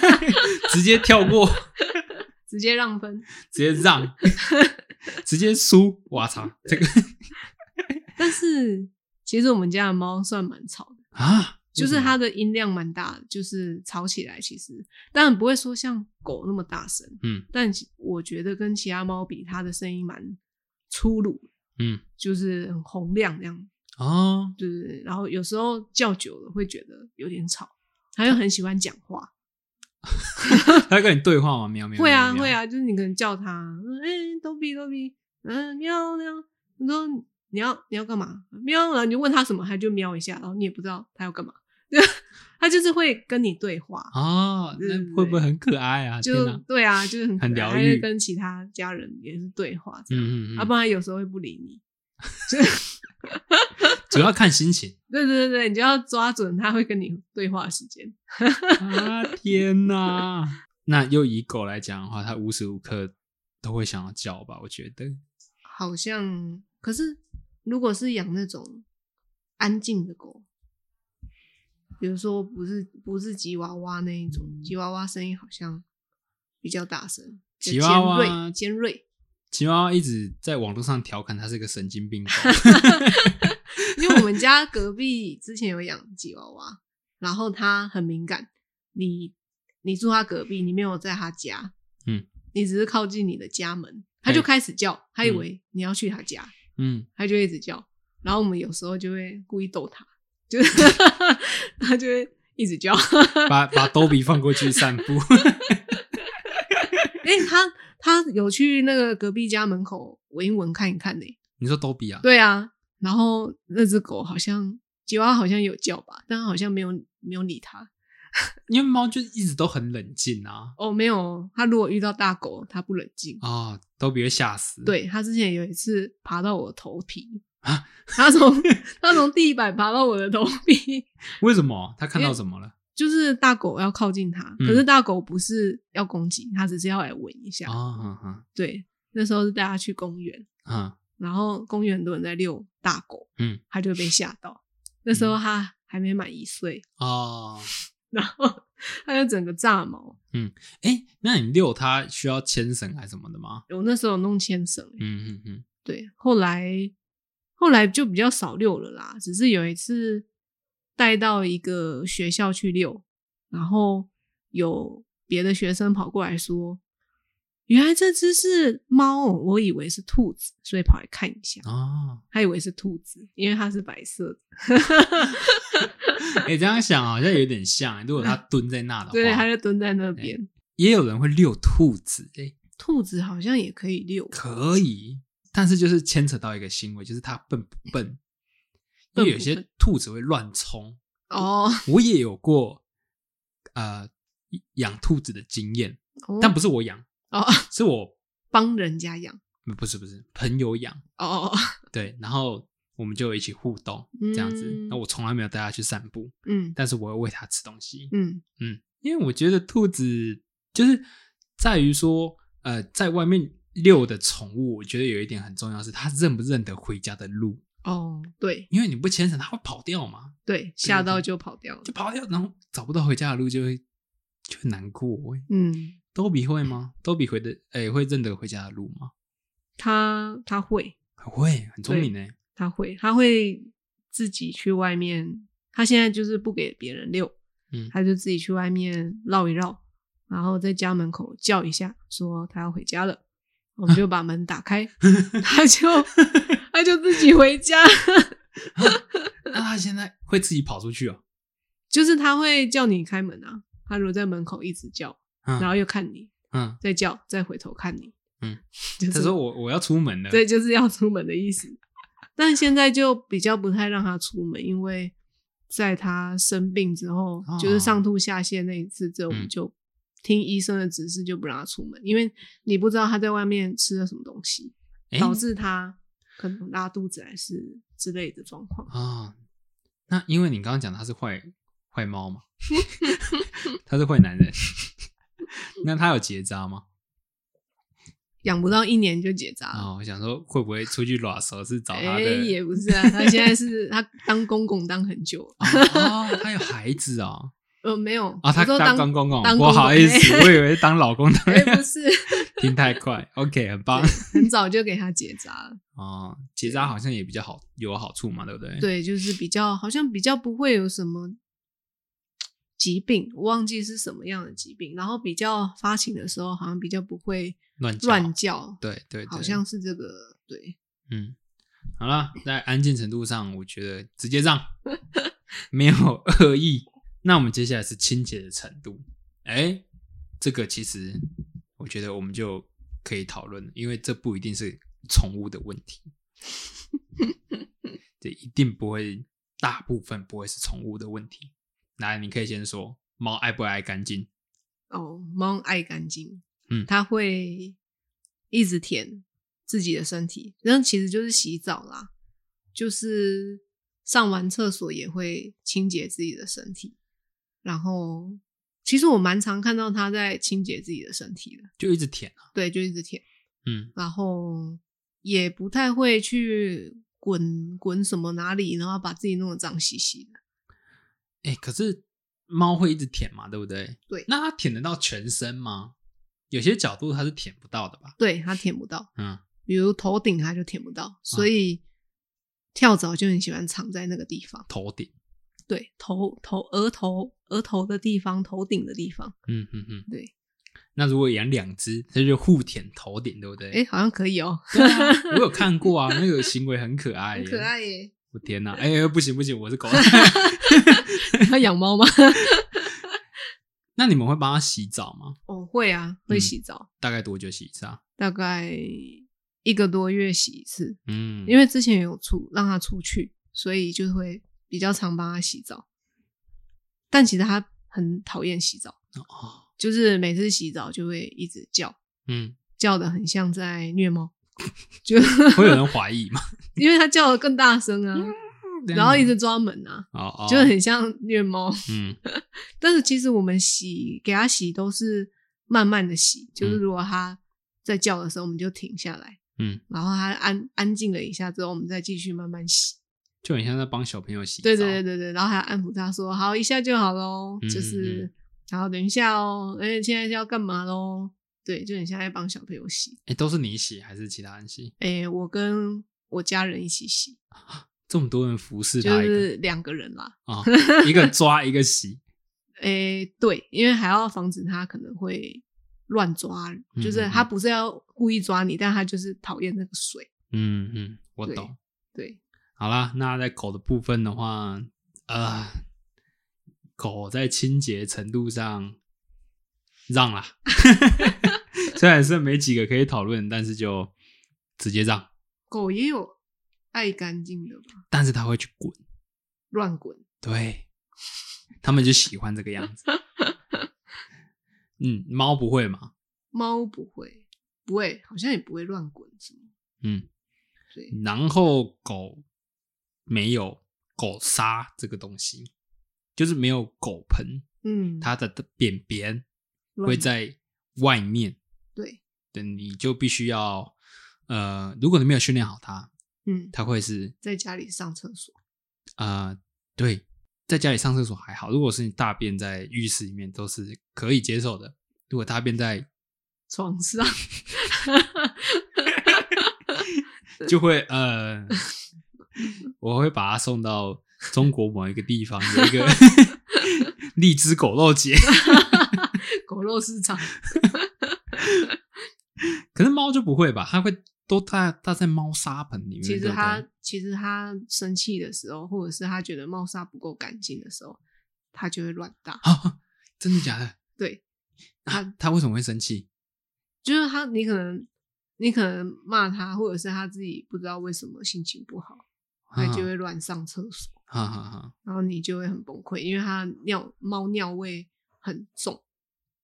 直接跳过，直接让分？直接让，直接输，我操，这个但是其实我们家的猫算蛮吵的，啊，就是它的音量蛮大的，就是吵起来其实当然不会说像狗那么大声，嗯但其我觉得跟其他猫比，它的声音蛮粗鲁，嗯就是很洪亮那样。哦，对对对，然后有时候叫久了会觉得有点吵，他又很喜欢讲话。他会跟你对话吗？喵喵，会啊会，啊，就是你可能叫它，哎、逗比逗比，嗯、喵喵，你说你要你要干嘛？喵，然后你就问他什么，他就喵一下，然后你也不知道他要干嘛，他就是会跟你对话，哦，会不会很可爱啊？就哪，对啊，就是很很疗愈他就跟其他家人也是对话这样，嗯嗯嗯要、不然有时候会不理你。主要看心情 对对对对，你就要抓准他会跟你对话的时间。啊！天哪，那又以狗来讲的话，它无时无刻都会想要叫吧？我觉得好像，可是如果是养那种安静的狗，比如说不是不是吉娃娃那一种，吉娃娃声音好像比较大声，吉娃娃尖锐尖锐。吉娃娃一直在网络上调侃它是个神经病狗，因为我们家隔壁之前有养吉娃娃，然后它很敏感，你你住它隔壁，你没有在它家，嗯，你只是靠近你的家门，它就开始叫，它以嗯。为你要去它家，嗯，它就一直叫，然后我们有时候就会故意逗它，就 是它就会一直叫，把把兜比放过去散步，哎、他他有去那个隔壁家门口闻一闻看一看呢、你说逗比啊？对啊，然后那只狗好像吉娃娃好像有叫吧，但好像没有没有理它。因为猫就一直都很冷静啊。哦，没有，它如果遇到大狗，它不冷静。哦，兜比会吓死。对，它之前有一次爬到我的头皮啊，它从它从地板爬到我的头皮，为什么？它看到什么了？就是大狗要靠近它，嗯可是大狗不是要攻击，它只是要来闻一下。啊哈哈对，那时候是带它去公园，啊然后公园很多人在遛大狗，嗯，它就被 吓到。那时候它还没满一岁，哦，然后 它就整个炸毛。哎，那你遛它需要牵绳还是什么的吗？我那时候有弄牵绳，嗯嗯嗯，对，后来后来就比较少遛了啦，只是有一次带到一个学校去遛，然后有别的学生跑过来说，原来这只是猫，我以为是兔子，所以跑来看一下，哦，他以为是兔子，因为它是白色的，哎，这样想好像有点像。如果它 蹲在那的话，对，它就蹲在那边。也有人会遛兔子，哎，兔子好像也可以遛，可以，但是就是牵扯到一个行为，就是它笨不笨？因为有些兔子会乱冲。哦，我也有过呃养兔子的经验，哦但不是我养，哦，是我 帮人家养，不是不是朋友养。哦哦哦，对，然后我们就一起互动这样子。嗯那我从来没有带它去散步，嗯但是我会喂它吃东西。嗯嗯，因为我觉得兔子就是在于说，呃，在外面遛的宠物，我觉得有一点很重要是它认不认得回家的路，哦，对因为你不牵绳，它会跑掉嘛，对，吓到就跑掉了就，跑掉，然后找不到回家的路，就会就很难过。嗯。多比会吗？兜比回的，哎、会认得回家的路吗？他他会，会，很聪明呢。他会，他会自己去外面。他现在就是不给别人遛，嗯他就自己去外面绕一绕，然后在家门口叫一下，说他要回家了，我们就把门打开，他就他就自己回家，那他现在会自己跑出去哦。就是他会叫你开门啊，他如果在门口一直叫，嗯然后又看你，嗯，再叫，再回头看你，嗯，就是他说我我要出门了。对，就是要出门的意思。但现在就比较不太让他出门，因为在他生病之后，哦就是上吐下泻那一次之后，我们嗯就听医生的指示，就不让他出门，因为你不知道他在外面吃了什么东西，导致他可能拉肚子还是之类的状况。啊，那因为你刚刚讲他是坏坏猫嘛，他是坏男人，那他有结扎吗？养不到一年就结扎了。哦，我想说会不会出去拉手是找他哎、的？也不是啊，他现在是 他当公公当很久了，哦，他有孩子哦。呃，没有啊，他当公公不好意思，我以为当老公当。哎、不是，听太快，OK，很棒。很早就给他结扎了。哦，结扎好像也比较好，有好处嘛，对不对？，对，就是比较好像比较不会有什么疾病，我忘记是什么样的疾病。然后比较发情的时候，好像比较不会乱叫乱叫，对对对，好像是这个对。嗯，好了，在安静程度上，我觉得直接让，没有恶意。那我们接下来是清洁的程度，哎，这个其实我觉得我们就可以讨论，因为这不一定是宠物的问题，这一定不会，大部分不会是宠物的问题。来，你可以先说，猫爱不爱干净？哦，猫爱干净，嗯它会一直舔自己的身体，然后其实就是洗澡啦，就是上完厕所也会清洁自己的身体。然后，其实我蛮常看到它在清洁自己的身体的，就一直舔啊，对，就一直舔。嗯，然后也不太会去滚滚什么哪里，然后把自己弄得脏兮兮的。哎、可是猫会一直舔嘛，对不对？对那它舔得到全身吗？有些角度它是舔不到的吧？对，它舔不到，嗯，比如头顶它就舔不到，所以跳蚤就很喜欢藏在那个地方。头顶，对，头头额头额头的地方，头顶的地方。嗯嗯嗯。对，那如果养两只，它就互舔头顶，对不对？哎，好像可以哦，我有看过啊，那个行为很可爱，很可。爱耶。我天哪！哎、不行不行，我是狗。他养猫吗？那你们会帮它洗澡吗？哦，会啊，会嗯洗澡，大概多久洗一次啊？大概一个多月洗一次。嗯，因为之前有出让它出去，所以就会比较常帮他洗澡。但其实他很讨厌洗澡，哦，就是每次洗澡就会一直叫，嗯，叫的很像在虐猫，就会有人怀疑吗？因为他叫的更大声啊，然后一直抓门啊，哦哦，就很像虐猫。嗯但是其实我们洗给他洗都是慢慢的洗，就是嗯如果他在叫的时候，我们就停下来，嗯，然后他安安静了一下之后，我们再继续慢慢洗。就很像在帮小朋友洗澡。对对对对对，然后还要安抚他说：“好，一下就好喽，嗯就是然后，等一下哦，而且现在是要干嘛喽？”对，就很像在帮小朋友洗。哎、都是你洗还是其他人洗？诶，我跟我家人一起洗，这么多人服侍就是两个人啦。啊、一个抓一个洗。诶，对，因为还要防止他可能会乱抓，就是他不是要故意抓你，但他就是讨厌那个水。嗯嗯，我懂。对，好啦，那在狗的部分的话，呃，狗在清洁程度上让啦，虽然是没几个可以讨论，但是就直接让，狗也有爱干净的吧，但是它会去滚，乱滚。对，他们就喜欢这个样子。嗯，猫不会嘛？猫不会，不会，好像也不会乱滚什么。嗯，对，然后狗没有狗砂这个东西，就是没有狗盆，嗯，它的便便乱会在外面，对，对，你就必须要呃，如果你没有训练好它，嗯，它会是在家里上厕所。呃，对，在家里上厕所还好，如果是你大便在浴室里面都是可以接受的，如果大便在床上，就会呃，我会把它送到中国某一个地方有一个 荔枝狗肉节，狗肉市场。可是猫就不会吧？它会都它它在猫砂盆里面。其实它其实它生气的时候，或者是它觉得猫砂不够干净的时候，它就会乱大。啊，真的假的？对，它它为什么会生气？就是它，你可能你可能骂它，或者是它自己不知道为什么心情不好，它就会乱上厕所，哈哈哈然后你就会很崩溃，因为它尿猫尿味很重。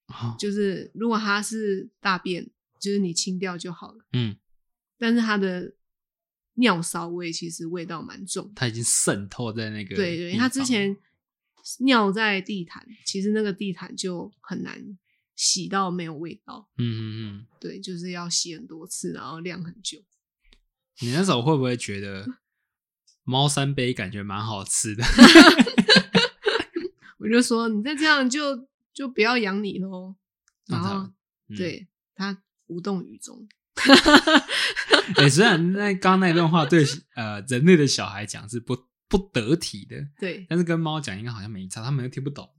哈，就是如果它是大便，就是你清掉就好了。嗯，但是它的尿骚味其实味道蛮重。它已经渗透在那个对对，它之前尿在地毯，其实那个地毯就很难洗到没有味道。嗯嗯嗯，对，就是要洗很多次，然后晾很久。你那时候会不会觉得猫三杯感觉蛮好吃的？我就说你再这样就就不要养你喽。然后对它无动于衷。哎、虽然那刚刚那段话对呃人类的小孩讲是不不得体的，对但是跟猫讲应该好像没差，他们又听不懂。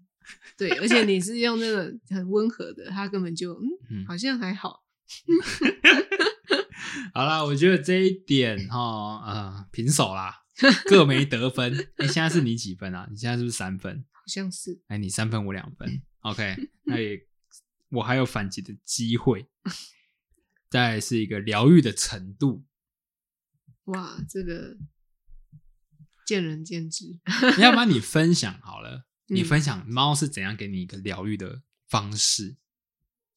对，而且你是用那个很温和的，它根本就嗯，嗯，好像还好。好啦，我觉得这一点哈呃平手啦，各没得分。哎、现在是你几分啊？你现在是不是三分？好像是哎、你三分我两分，OK，那也我还有反击的机会。再来是一个疗愈的程度，哇，这个见仁见智。要不然你分享好了，你嗯分享猫是怎样给你一个疗愈的方式？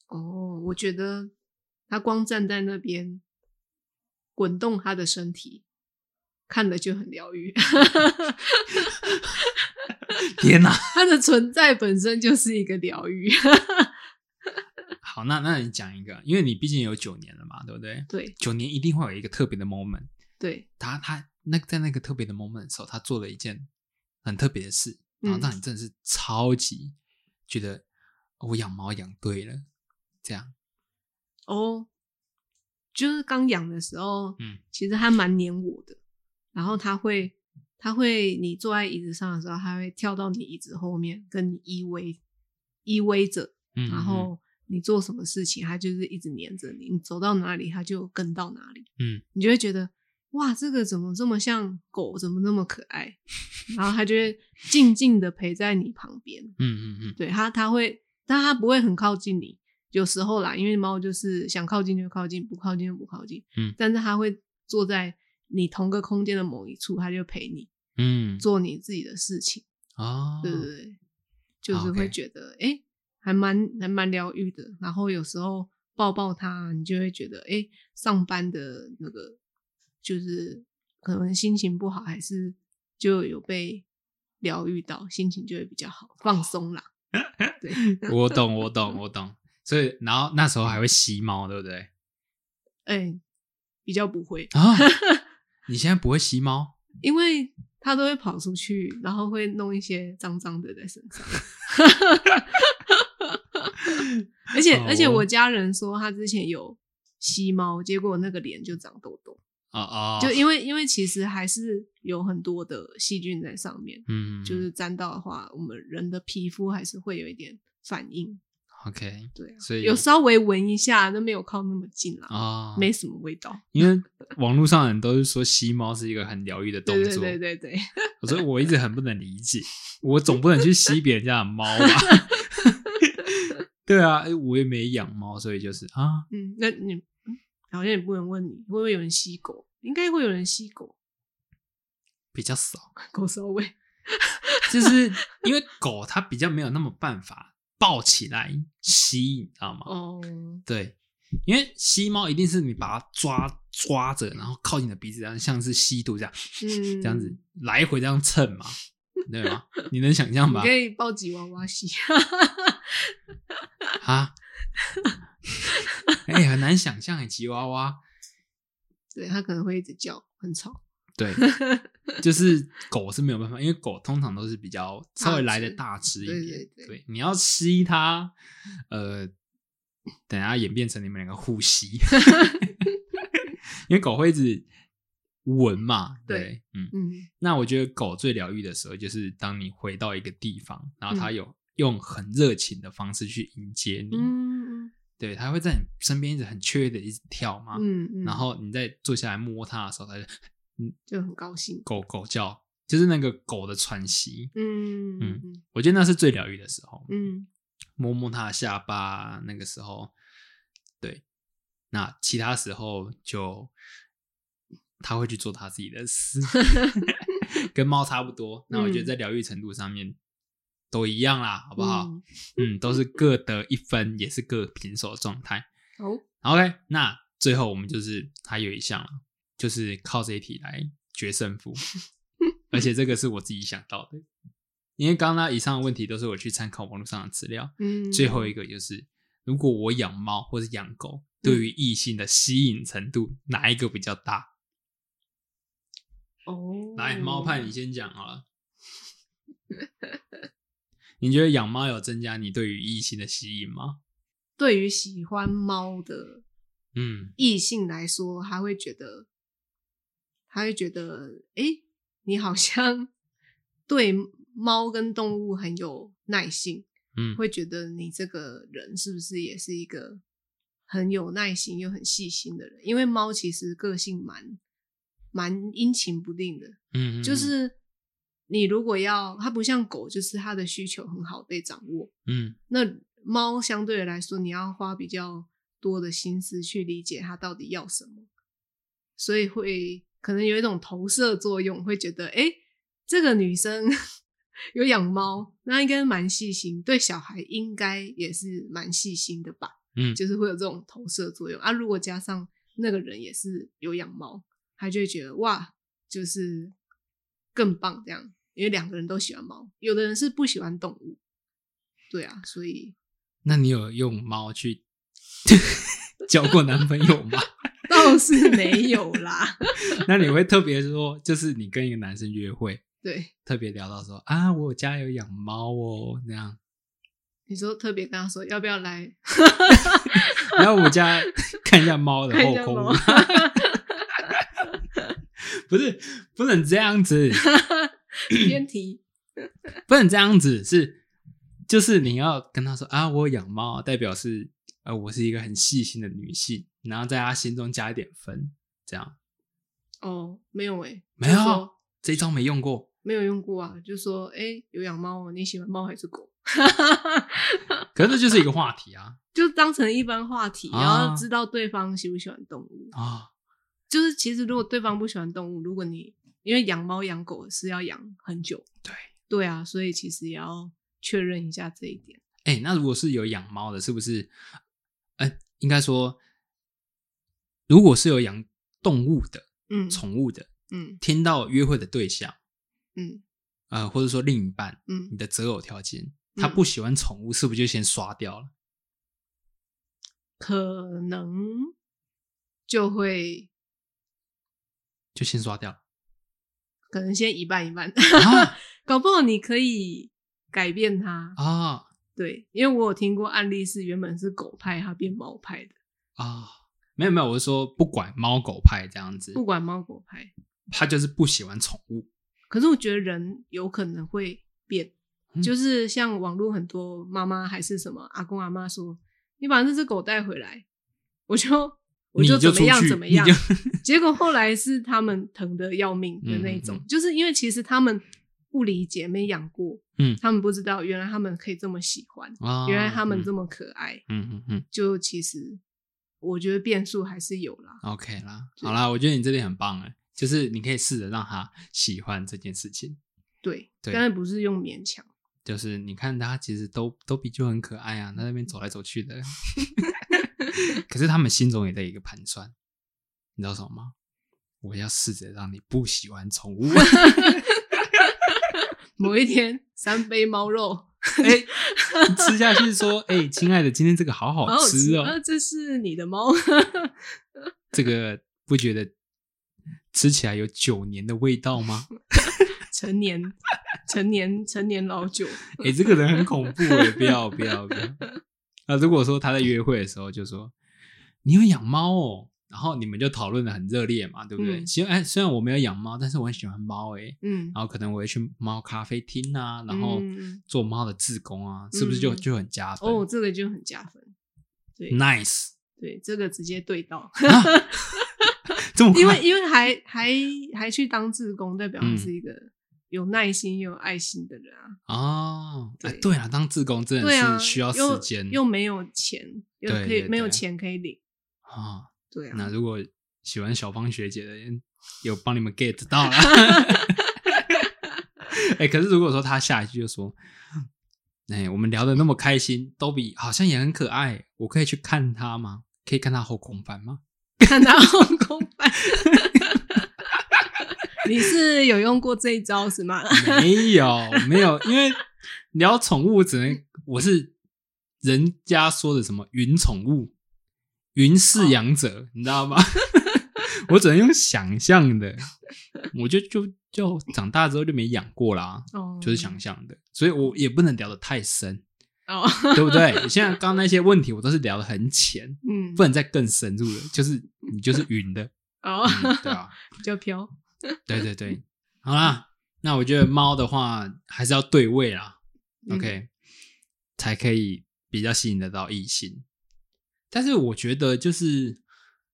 哦，我觉得它光站在那边滚动它的身体，看了就很疗愈。天哪！它的存在本身就是一个疗愈。好，那那你讲一个，因为你毕竟有九年了嘛，对不对？对九年一定会有一个特别的 moment，对，他他那在那个特别的 moment 的时候，他做了一件很特别的事，然后嗯让你真的是超级觉得哦我养猫养对了，这样，哦，就是刚养的时候，嗯，其实还蛮黏我的，然后它会，它会，你坐在椅子上的时候，它会跳到你椅子后面，跟你依偎依偎着，嗯，然后你做什么事情，它就是一直黏着你，你走到哪里，它就跟到哪里，嗯，你就会觉得哇，这个怎么这么像狗，怎么那么可爱，然后它就会静静的陪在你旁边，嗯嗯嗯对它，它会，但它不会很靠近你。有时候啦，因为猫就是想靠近就靠近，不靠近就不靠近。嗯但是它会坐在你同个空间的某一处，他就陪你嗯，做你自己的事情。哦，对对对，就是会觉得哎、诶还蛮还蛮疗愈的。然后有时候抱抱他，你就会觉得哎、诶上班的那个就是可能心情不好，还是就有被疗愈到，心情就会比较好，放松啦。对，我懂我懂我懂，所以然后那时候还会吸猫，对不对？哎、比较不会，啊，你现在不会吸猫？因为它都会跑出去，然后会弄一些脏脏的在身上。而且、哦而且我家人说他之前有吸猫，结果那个脸就长痘痘，哦哦，就因为因为其实还是有很多的细菌在上面，嗯，就是沾到的话，我们人的皮肤还是会有一点反应。OK，对啊，所以有稍微闻一下，都没有靠那么近啦，啊，没什么味道。因为 网络上的人都是说吸猫是一个很疗愈的动作，对对对对，所以我一直很不能理解，我总不能去吸别人家的猫吧？对啊，诶我也没养猫，所以就是啊，嗯，那你嗯好像也不能问你会不会有人吸狗，应该会有人吸狗，比较少，狗稍微。就是因为狗它比较没有那么办法抱起来吸，你知道吗？哦，对，因为吸猫一定是你把它抓抓着，然后靠近你的鼻子，这样像是吸毒这样，嗯，这样子来回这样蹭嘛，对吗？你能想象吗你可？以抱吉娃娃吸。啊，哎、很难想象哎，吉娃娃，对，它可能会一直叫，很吵。对，就是狗是没有办法，因为狗通常都是比较稍微来的大大只一对点，对对你要吸它，呃，等一下演变成你们两个互吸，因为狗会一直闻嘛，对，对嗯，嗯。那我觉得狗最疗愈的时候，就是当你回到一个地方，然后它嗯。有、用很热情的方式去迎接你，嗯对，它会在你身边一直很雀跃的一直跳嘛，嗯嗯，然后你再坐下来摸它的时候，它就就很高兴。狗狗叫，就是那个狗的喘息，嗯嗯嗯我觉得那是最疗愈的时候，嗯。摸摸它的下巴，那个时候，对，那其他时候就他会去做他自己的事，跟猫差不多。那我觉得嗯。在疗愈程度上面都一样啦，好不好？嗯。嗯，都是各得一分，也是各平手的状态。好，OK，那最后我们就是还有一项了，就是靠这一题来决胜负，而且这个是我自己想到的，因为刚刚以上的问题都是我去参考网络上的资料。嗯，最后一个就是，如果我养猫或者养狗，对于异性的吸引程度，哪一个比较大？哦，来，猫派你先讲好了。你觉得养猫有增加你对于异性的吸引吗？对于喜欢猫的嗯异性来说，他会觉得，他会觉得，诶，你好像对猫跟动物很有耐性，嗯。会觉得你这个人是不是也是一个很有耐心又很细心的人？因为猫其实个性蛮蛮阴晴不定的，嗯，就是你如果要它不像狗，就是它的需求很好被掌握，嗯。那猫相对来说，你要花比较多的心思去理解它到底要什么，所以会可能有一种投射作用，会觉得诶，这个女生 有养猫，那应该蛮细心，对小孩应该也是蛮细心的吧？嗯就是会有这种投射作用啊。如果加上那个人也是有养猫，他就会觉得哇，就是更棒这样，因为两个人都喜欢猫，有的人是不喜欢动物，对啊，所以那你有用猫去 交过男朋友吗？倒是没有啦。那你会特别说，就是你跟一个男生约会，对，特别聊到说啊，我家有养猫哦，那样，你说特别跟他说要不要来 然后我家 看一下猫的后空？不是，不能这样子，偏题？不能这样子，是就是你要跟他说啊，我有养猫，代表是呃，我是一个很细心的女性，然后在他心中加一点分，这样哦，没有诶、没有这一招没用过，没有用过啊，就说诶、有养猫哦，你喜欢猫还是狗？可是这就是一个话题啊 就当成一般话题，啊然后知道对方喜不喜欢动物。啊，就是其实如果对方不喜欢动物，如果你因为养猫养狗是要养很久，对。对啊，所以其实也要确认一下这一点。哎、那如果是有养猫的，是不是？呃，应该说，如果是有养动物的、嗯，宠物的，嗯。听到约会的对象，嗯。呃，或者说另一半，嗯。你嗯，的择偶条件，他嗯不喜欢宠物，是不是就先刷掉了？可能就会就先刷掉。了可能先一半一半，啊？搞不好你可以改变他。啊。对，因为我有听过案例是原本是狗派，他变猫派的，啊！没有没有，我是说不管猫狗派这样子，不管猫狗派。他就是不喜欢宠物可是我觉得人有可能会变，嗯就是像网络很多妈妈还是什么阿公阿妈说，你把那只狗带回来，我就我就怎么样怎么样。结果后来是他们疼的要命的那种，嗯嗯嗯就是因为其实他们不理解，没养过，嗯他们不知道原来他们可以这么喜欢，啊，原来他们这么么可爱，嗯嗯嗯就其实我觉得变数还是有啦。，OK 啦，好啦，我觉得你这点很棒哎，就是你可以试着让他喜欢这件事情。对，对但是不是用勉强。就是你看他其实都都比就很可爱啊，在那边走来走去的，可是他们心中也在一个盘算，你知道什么吗？我要试着让你不喜欢宠物。某一天，三杯猫肉，哎、吃下去说，哎、亲爱的，今天这个好好好好吃哦，啊！这是你的猫，这个不觉得吃起来有九年的味道吗？成年，成年，成年老酒。哎、这个人很恐怖哎，不要不要不要。啊，如果说他在约会的时候就说你有养猫哦，然后你们就讨论的很热烈嘛，对不对？嗯其实哎，虽然我没有养猫，但是我很喜欢猫哎、嗯，然后可能我会去猫咖啡厅啊，然后嗯嗯做猫的志工啊，是不是就嗯就很加分？哦，这个就很加分。对 nice，对，这个直接对到，这么快因为因为还还还去当志工，代表是一个有耐心又有爱心的人啊。哦，哎对对啊，当志工真对啊，的是需要又时间又没有钱，又对可以没有钱可以领。啊。对啊，那如果喜欢小芳学姐的人，有帮你们 get 到了。哎、可是如果说他下一句就说：“哎、我们聊的那么开心，都比好像也很可爱，我可以去看他吗？可以看他后空翻吗看他后空翻。你是有用过这一招是吗？？” 没有，没有，因为聊宠物只能我是人家说的什么云宠物、云饲养者，你知道吗？我只能用想象的，我就就就长大之后就没养过啦。哦，就是想象的，所以我也不能聊得太深，哦，对不对？现在刚刚那些问题我都是聊得很浅，嗯不，能再更深入了。就是你就是云的，哦，嗯、对啊，比较飘。对对对，好啦，那我觉得猫的话还是要对位啦、嗯 o k 才可以比较吸引得到异性。但是我觉得就是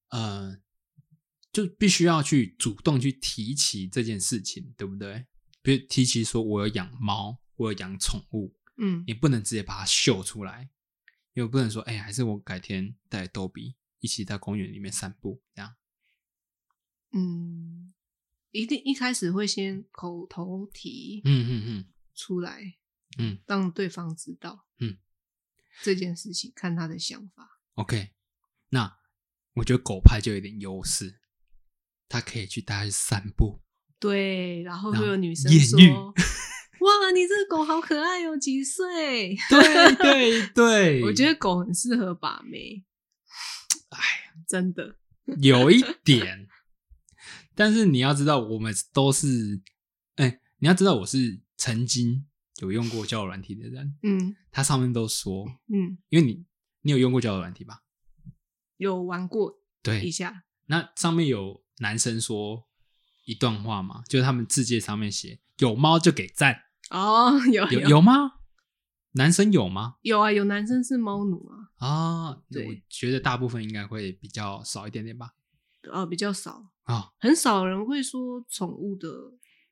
呃，就必须要去主动去提起这件事情，对不对？比如提起说我有养猫，我有养宠物，嗯你不能直接把它秀出来，因为不能说，哎、还是我改天带逗比一起在公园里面散步，这样。嗯，一定一开始会先口头提嗯嗯嗯出来，嗯让对方知道，嗯，这件事情，看他的想法。，OK。那我觉得狗派就有点优势，它可以去带它去散步。对，然后会有女生说：“哇，你这个狗好可爱哦，几岁对对 对，？”我觉得狗很适合把妹，哎，真的。有一点，但是你要知道，我们都是，哎、你要知道我是曾经有用过交友软体的人，嗯它上面都说，嗯，因为你你有用过交友软体吧？有玩过对一，下，那上面有男生说一段话嘛，就是他们字界上面写有猫就给赞，哦，有有有吗？男生有吗？有啊，有男生是猫奴啊，啊，对我觉得大部分应该会比较少一点点吧。呃，比较少，啊，很少人会说宠物的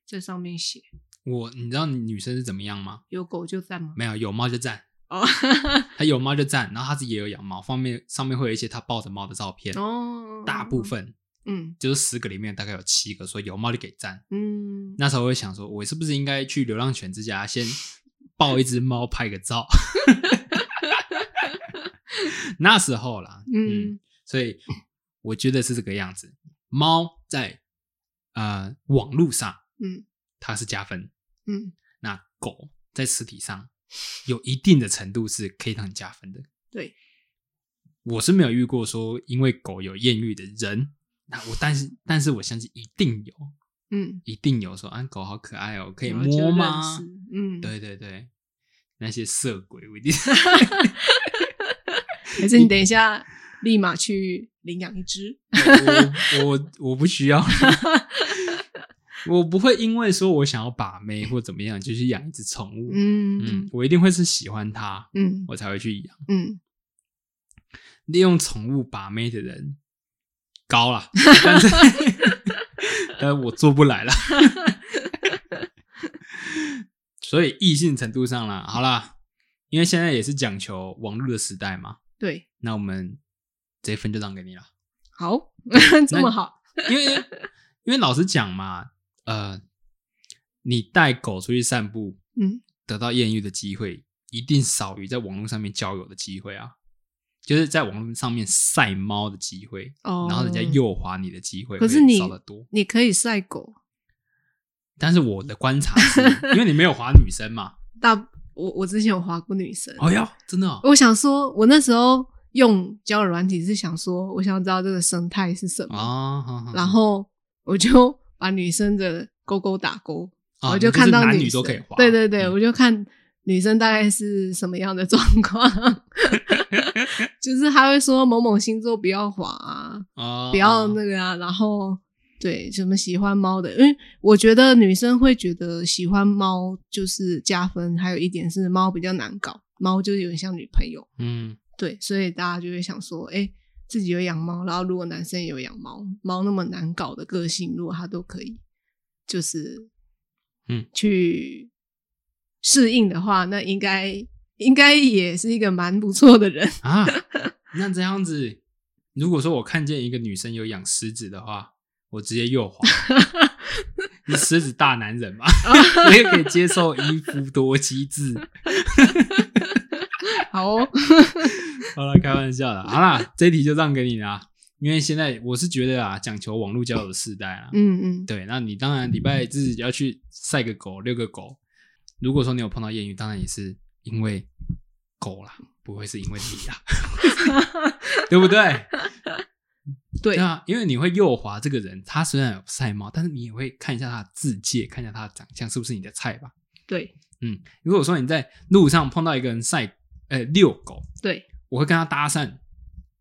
在上面写我你知道女生是怎么样吗？有狗就赞吗？没有，有猫就赞，哦。他有猫就赞，然后他自己也有养猫，方面上面会有一些他抱着猫的照片，哦，大部分嗯。就是十个里面大概有七个说有猫就给赞。嗯，那时候我会想说，我是不是应该去流浪犬之家先 抱一只猫拍个照？那时候啦，嗯，嗯。所以我觉得是这个样子。猫在呃网络上嗯。它是加分，嗯，那狗在实体上有一定的程度是可以让你加分的。对，我是没有遇过说因为狗有艳遇的人，那我但是但是我相信一定有，嗯，一定有说啊狗好可爱哦，可可以摸吗？？嗯，对对对，那些色鬼我一定 还是你等一下立马去领养一只？我我我不需要，我不会因为说我想要把妹或怎么样就去养一只宠物。嗯嗯，我一定会是喜欢它，嗯我才会去养。嗯，利用宠物把妹的人高了，但是但是我做不来啦。所以异性程度上啦，好啦，因为现在也是讲求网络的时代嘛，对，那我们这一分就让给你了。好，这么好，因为因为老实讲嘛，呃，你带狗出去散步，嗯得到艳遇的机会，一定少于在网络上面交友的机会啊。就是在网络上面晒猫的机会，哦，然后人家诱滑你的机会，可是你少得多。你可以晒狗，但是我的观察是，因为你没有滑女生嘛，大我我之前有滑过女生，哦呀，真的、哦，我想说，我那时候用交友软体是想说，我想知道这个生态是什么，啊，然后我就把女生的勾勾打勾，啊我就看到就是男女都可以滑对对对，嗯。我就看女生大概是什么样的状况，就是他会说某某星座不要滑啊，哦，不要那个啊，然后对什么喜欢猫的，因为我觉得女生会觉得喜欢猫就是加分，还有一点是猫比较难搞，猫就是有点像女朋友，嗯。对，所以大家就会想说，哎，自己有养猫，然后如果男生也有养猫，猫那么难搞的个性，如果他都可以，就是嗯去适应的话，那应该应该也是一个蛮不错的人。啊，那这样子，如果说我看见一个女生有养狮子的话，我直接右 滑。你狮子大男人嘛，你也可以接受一夫多妻制。好哦，好了，开玩笑的。好啦，这一题就让给你啦。因为现在我是觉得啊，讲求网络交友的时代啊，嗯嗯，对，那你当然礼拜日要去晒个狗、遛个狗。如果说你有碰到艳遇，当然也是因为狗啦，不会是因为你啦，对不对？对对啊，因为你会右滑这个人，他虽然有晒猫，但是你也会看一下他的字界，看一下他的长相是不是你的菜吧。对嗯，如果说你在路上碰到一个人晒呃遛狗，对，我会跟他搭讪，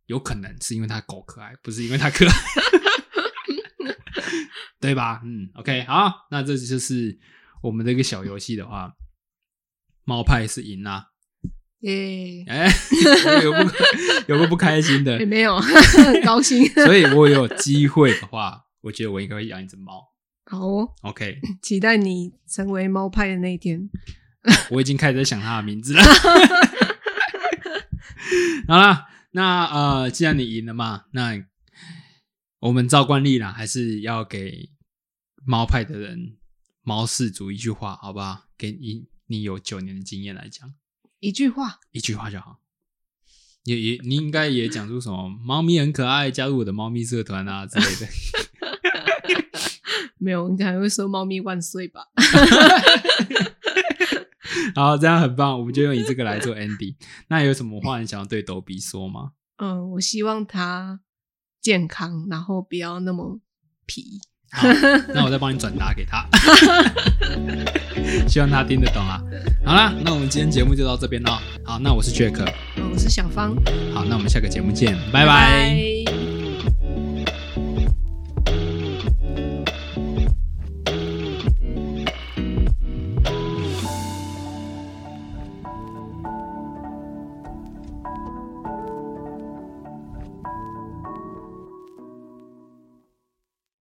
有可能是因为他狗可爱，不是因为他可爱，对吧？嗯，OK，好，那这就是我们的一个小游戏的话，猫派是赢啦、耶、哎、有不有个不开心的也，没有，很高兴。所以我有机会的话，我觉得我应该会养一只猫。好哦，OK，期待你成为猫派的那一天。我已经开始在想他的名字了。好啦，那呃，既然你赢了嘛，那我们照惯例啦，还是要给猫派的人猫氏族一句话，好不好？给你你有九年的经验来讲，一句话，一句话就好。也也，你应该也讲出什么猫咪很可爱，加入我的猫咪社团啊之类的。没有，你可能会说“猫咪万岁”吧？好，这样很棒，我们就用以这个来做 ending。那有什么话你想要对逗比说吗？嗯，我希望他健康，然后不要那么皮。好，那我再帮你转达给他，希望他听得懂啊。好啦，那我们今天节目就到这边喽。好，那我是 Jack，嗯，我是小芳，好，那我们下个节目见，拜拜拜